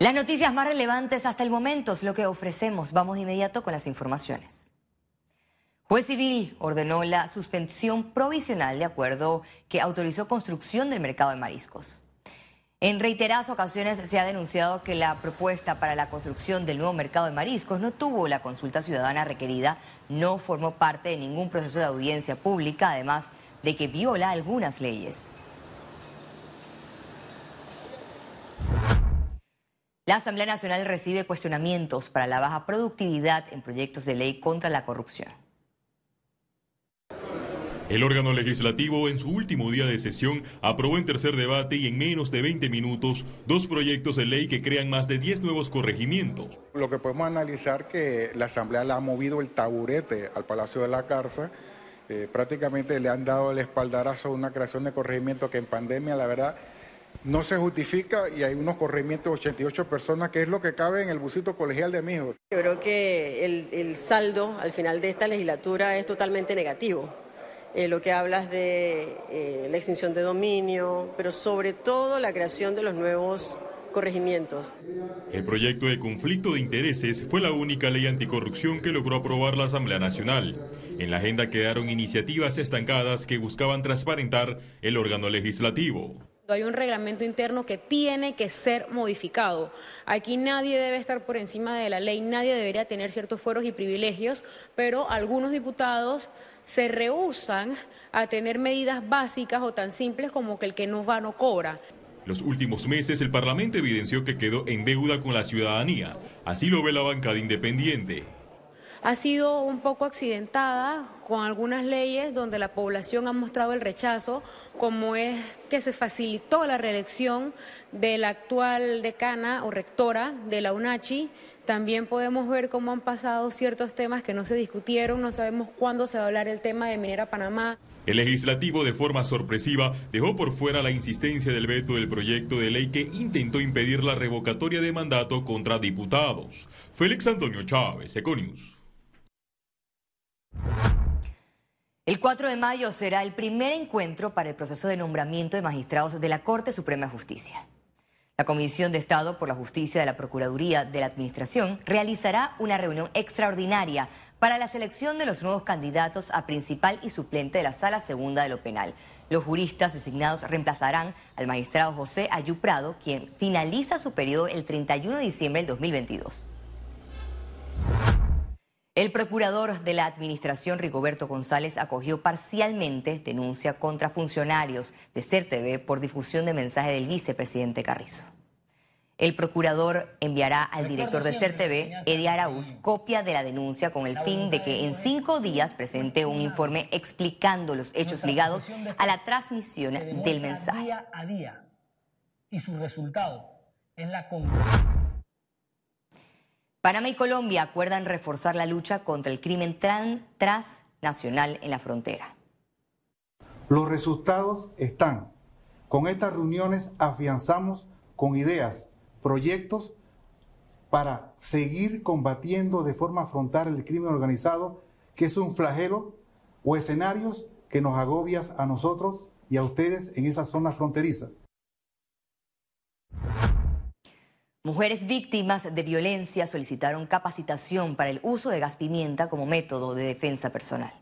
Las noticias más relevantes hasta el momento es lo que ofrecemos. Vamos de inmediato con las informaciones. Juez civil ordenó la suspensión provisional de acuerdo que autorizó construcción del mercado de mariscos. En reiteradas ocasiones se ha denunciado que la propuesta para la construcción del nuevo mercado de mariscos no tuvo la consulta ciudadana requerida, no formó parte de ningún proceso de audiencia pública, además de que viola algunas leyes. La Asamblea Nacional recibe cuestionamientos para la baja productividad en proyectos de ley contra la corrupción. El órgano legislativo en su último día de sesión aprobó en tercer debate y en menos de 20 minutos dos proyectos de ley que crean más de 10 nuevos corregimientos. Lo que podemos analizar que la Asamblea le ha movido el taburete al Palacio de la Cárcel, eh, prácticamente le han dado el espaldarazo a una creación de corregimiento que en pandemia la verdad no se justifica y hay unos corrimientos de 88 personas, que es lo que cabe en el busito colegial de mi hijo. Yo creo que el, saldo al final de esta legislatura es totalmente negativo. Eh, lo que hablas de eh, la extinción de dominio, pero sobre todo la creación de los nuevos corregimientos. El proyecto de conflicto de intereses fue la única ley anticorrupción que logró aprobar la Asamblea Nacional. En la agenda quedaron iniciativas estancadas que buscaban transparentar el órgano legislativo. Hay un reglamento interno que tiene que ser modificado. Aquí nadie debe estar por encima de la ley, nadie debería tener ciertos fueros y privilegios, pero algunos diputados se rehusan a tener medidas básicas o tan simples como que el que no va no cobra. Los últimos meses el Parlamento evidenció que quedó en deuda con la ciudadanía. Así lo ve la bancada independiente ha sido un poco accidentada con algunas leyes donde la población ha mostrado el rechazo, como es que se facilitó la reelección de la actual decana o rectora de la UNACHI. También podemos ver cómo han pasado ciertos temas que no se discutieron, no sabemos cuándo se va a hablar el tema de Minera Panamá. El legislativo, de forma sorpresiva, dejó por fuera la insistencia del veto del proyecto de ley que intentó impedir la revocatoria de mandato contra diputados. Félix Antonio Chávez, Econius. El 4 de mayo será el primer encuentro para el proceso de nombramiento de magistrados de la Corte Suprema de Justicia. La Comisión de Estado por la Justicia de la Procuraduría de la Administración realizará una reunión extraordinaria para la selección de los nuevos candidatos a principal y suplente de la Sala Segunda de lo Penal. Los juristas designados reemplazarán al magistrado José Ayuprado, quien finaliza su periodo el 31 de diciembre del 2022. El procurador de la Administración, Rigoberto González, acogió parcialmente denuncia contra funcionarios de CERTV por difusión de mensaje del vicepresidente Carrizo. El procurador enviará al director de CERTV, Eddie Araúz, copia de la denuncia con el fin de que en cinco días presente un informe explicando los hechos ligados a la transmisión del mensaje. Día a día y su resultado es la Panamá y Colombia acuerdan reforzar la lucha contra el crimen transnacional en la frontera. Los resultados están. Con estas reuniones afianzamos con ideas, proyectos para seguir combatiendo de forma frontal el crimen organizado, que es un flagelo o escenarios que nos agobian a nosotros y a ustedes en esa zona fronteriza. Mujeres víctimas de violencia solicitaron capacitación para el uso de gas pimienta como método de defensa personal.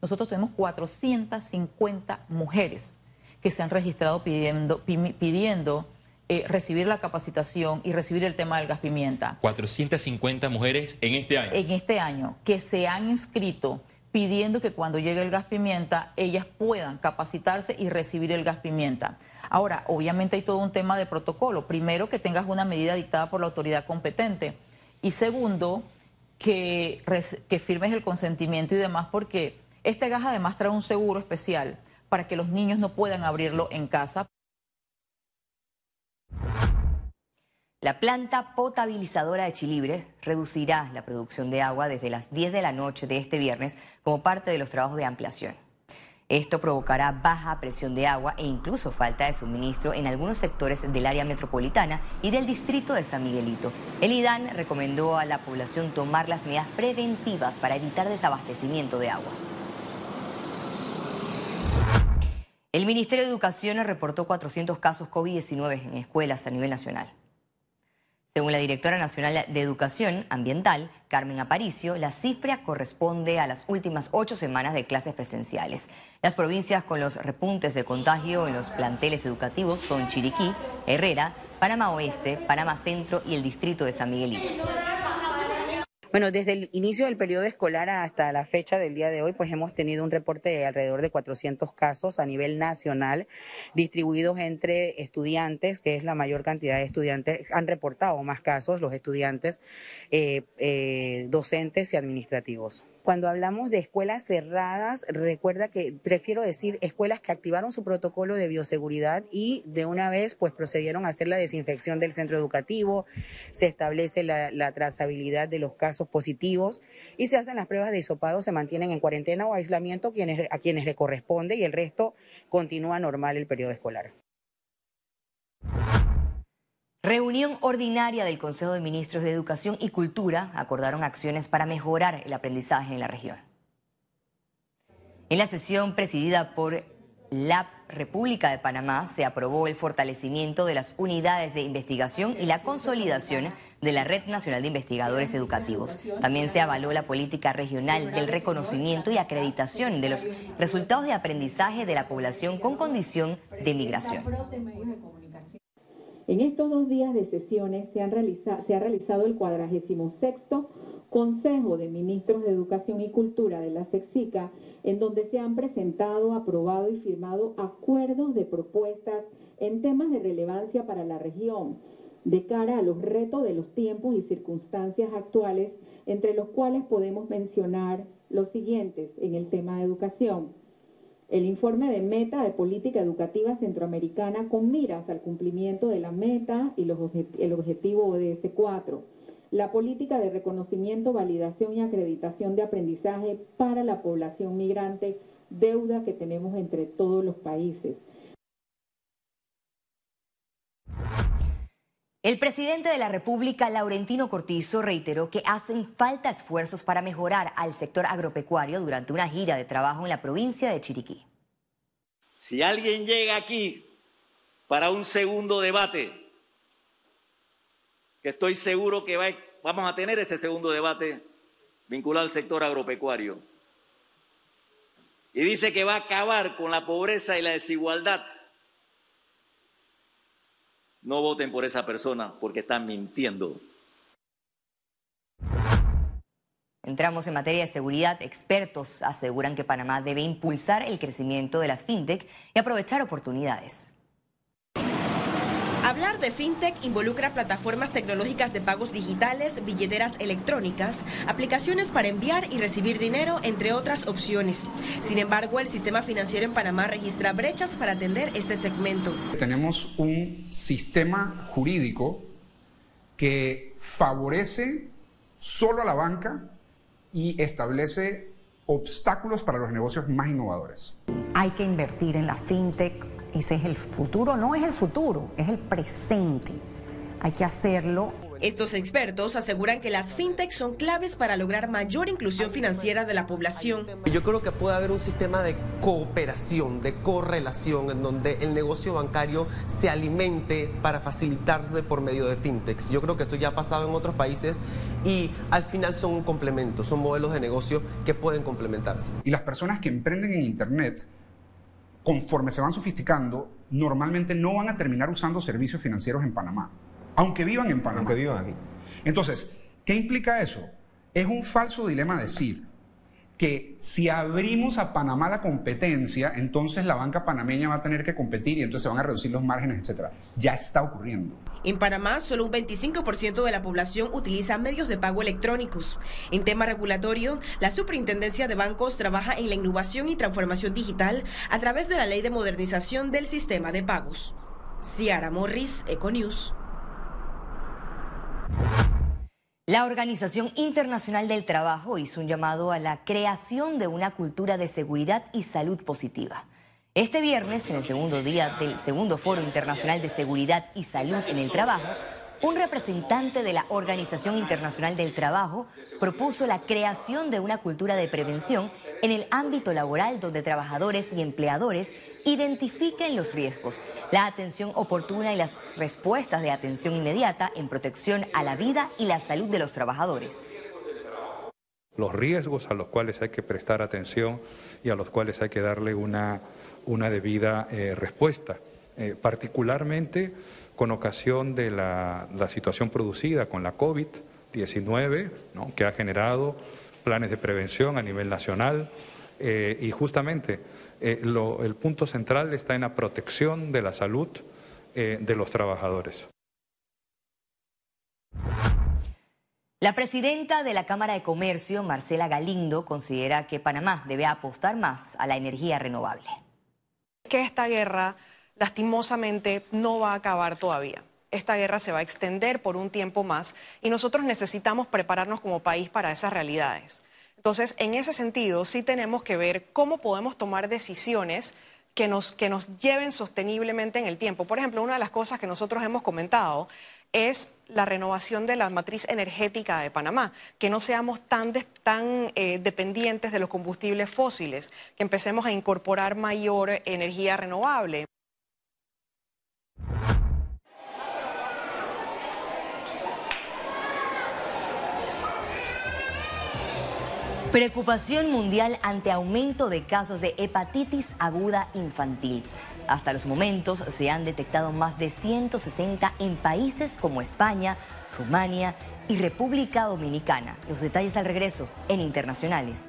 Nosotros tenemos 450 mujeres que se han registrado pidiendo, pidiendo eh, recibir la capacitación y recibir el tema del gas pimienta. 450 mujeres en este año. En este año, que se han inscrito pidiendo que cuando llegue el gas pimienta ellas puedan capacitarse y recibir el gas pimienta. Ahora, obviamente hay todo un tema de protocolo. Primero, que tengas una medida dictada por la autoridad competente. Y segundo, que, que firmes el consentimiento y demás, porque este gas además trae un seguro especial para que los niños no puedan abrirlo en casa. La planta potabilizadora de Chilibre reducirá la producción de agua desde las 10 de la noche de este viernes como parte de los trabajos de ampliación. Esto provocará baja presión de agua e incluso falta de suministro en algunos sectores del área metropolitana y del distrito de San Miguelito. El IDAN recomendó a la población tomar las medidas preventivas para evitar desabastecimiento de agua. El Ministerio de Educación reportó 400 casos COVID-19 en escuelas a nivel nacional. Según la directora nacional de Educación Ambiental, Carmen Aparicio, la cifra corresponde a las últimas ocho semanas de clases presenciales. Las provincias con los repuntes de contagio en los planteles educativos son Chiriquí, Herrera, Panamá Oeste, Panamá Centro y el distrito de San Miguelito. Bueno, desde el inicio del periodo escolar hasta la fecha del día de hoy, pues hemos tenido un reporte de alrededor de 400 casos a nivel nacional, distribuidos entre estudiantes, que es la mayor cantidad de estudiantes, han reportado más casos los estudiantes, eh, eh, docentes y administrativos. Cuando hablamos de escuelas cerradas, recuerda que prefiero decir escuelas que activaron su protocolo de bioseguridad y de una vez pues procedieron a hacer la desinfección del centro educativo, se establece la, trazabilidad de los casos positivos y se hacen las pruebas de hisopado, se mantienen en cuarentena o aislamiento quienes, a quienes le corresponde y el resto continúa normal el periodo escolar. Reunión ordinaria del Consejo de Ministros de Educación y Cultura acordaron acciones para mejorar el aprendizaje en la región. En la sesión presidida por la República de Panamá se aprobó el fortalecimiento de las unidades de investigación y la consolidación de la Red Nacional de Investigadores Educativos. También se avaló la política regional del reconocimiento y acreditación de los resultados de aprendizaje de la población con condición de migración. En estos dos días de sesiones se, han ha realizado el 46 Consejo de Ministros de Educación y Cultura de la SEXICA, en donde se han presentado, aprobado y firmado acuerdos de propuestas en temas de relevancia para la región, de cara a los retos de los tiempos y circunstancias actuales, entre los cuales podemos mencionar los siguientes en el tema de educación el informe de meta de política educativa centroamericana con miras al cumplimiento de la meta y el objetivo ODS 4, la política de reconocimiento, validación y acreditación de aprendizaje para la población migrante, deuda que tenemos entre todos los países. El presidente de la República, Laurentino Cortizo, reiteró que hacen falta esfuerzos para mejorar al sector agropecuario durante una gira de trabajo en la provincia de Chiriquí. Si alguien llega aquí para un segundo debate, que estoy seguro que vamos a tener ese segundo debate vinculado al sector agropecuario, y dice que va a acabar con la pobreza y la desigualdad, no voten por esa persona porque están mintiendo. Entramos en materia de seguridad. Expertos aseguran que Panamá debe impulsar el crecimiento de las fintech y aprovechar oportunidades. Hablar de fintech involucra plataformas tecnológicas de pagos digitales, billeteras electrónicas, aplicaciones para enviar y recibir dinero, entre otras opciones. Sin embargo, el sistema financiero en Panamá registra brechas para atender este segmento. Tenemos un sistema jurídico que favorece solo a la banca y establece obstáculos para los negocios más innovadores. Hay que invertir en la fintech ese es el futuro, no es el futuro, es el presente. Hay que hacerlo. Estos expertos aseguran que las fintechs son claves para lograr mayor inclusión financiera de la población. Yo creo que puede haber un sistema de cooperación, de correlación, en donde el negocio bancario se alimente para facilitarse por medio de fintechs. Yo creo que eso ya ha pasado en otros países y al final son un complemento, son modelos de negocio que pueden complementarse. Y las personas que emprenden en Internet conforme se van sofisticando, normalmente no van a terminar usando servicios financieros en Panamá, aunque vivan en Panamá. Aunque vivan aquí. Entonces, ¿qué implica eso? Es un falso dilema decir que si abrimos a Panamá la competencia, entonces la banca panameña va a tener que competir y entonces se van a reducir los márgenes, etcétera. Ya está ocurriendo. En Panamá, solo un 25% de la población utiliza medios de pago electrónicos. En tema regulatorio, la Superintendencia de Bancos trabaja en la innovación y transformación digital a través de la Ley de Modernización del Sistema de Pagos. Ciara Morris, Econews. La Organización Internacional del Trabajo hizo un llamado a la creación de una cultura de seguridad y salud positiva. Este viernes, en el segundo día del segundo Foro Internacional de Seguridad y Salud en el Trabajo, un representante de la Organización Internacional del Trabajo propuso la creación de una cultura de prevención en el ámbito laboral donde trabajadores y empleadores identifiquen los riesgos, la atención oportuna y las respuestas de atención inmediata en protección a la vida y la salud de los trabajadores. Los riesgos a los cuales hay que prestar atención y a los cuales hay que darle una, una debida eh, respuesta, eh, particularmente con ocasión de la, situación producida con la COVID-19, que ha generado planes de prevención a nivel nacional eh, y justamente eh, el punto central está en la protección de la salud eh, de los trabajadores. La presidenta de la Cámara de Comercio, Marcela Galindo, considera que Panamá debe apostar más a la energía renovable. Que esta guerra lastimosamente no va a acabar todavía. Esta guerra se va a extender por un tiempo más y nosotros necesitamos prepararnos como país para esas realidades. Entonces, en ese sentido, sí tenemos que ver cómo podemos tomar decisiones que nos, que nos lleven sosteniblemente en el tiempo. Por ejemplo, una de las cosas que nosotros hemos comentado es la renovación de la matriz energética de Panamá, que no seamos tan, tan eh, dependientes de los combustibles fósiles, que empecemos a incorporar mayor energía renovable. Preocupación mundial ante aumento de casos de hepatitis aguda infantil. Hasta los momentos se han detectado más de 160 en países como España, Rumania y República Dominicana. Los detalles al regreso en Internacionales.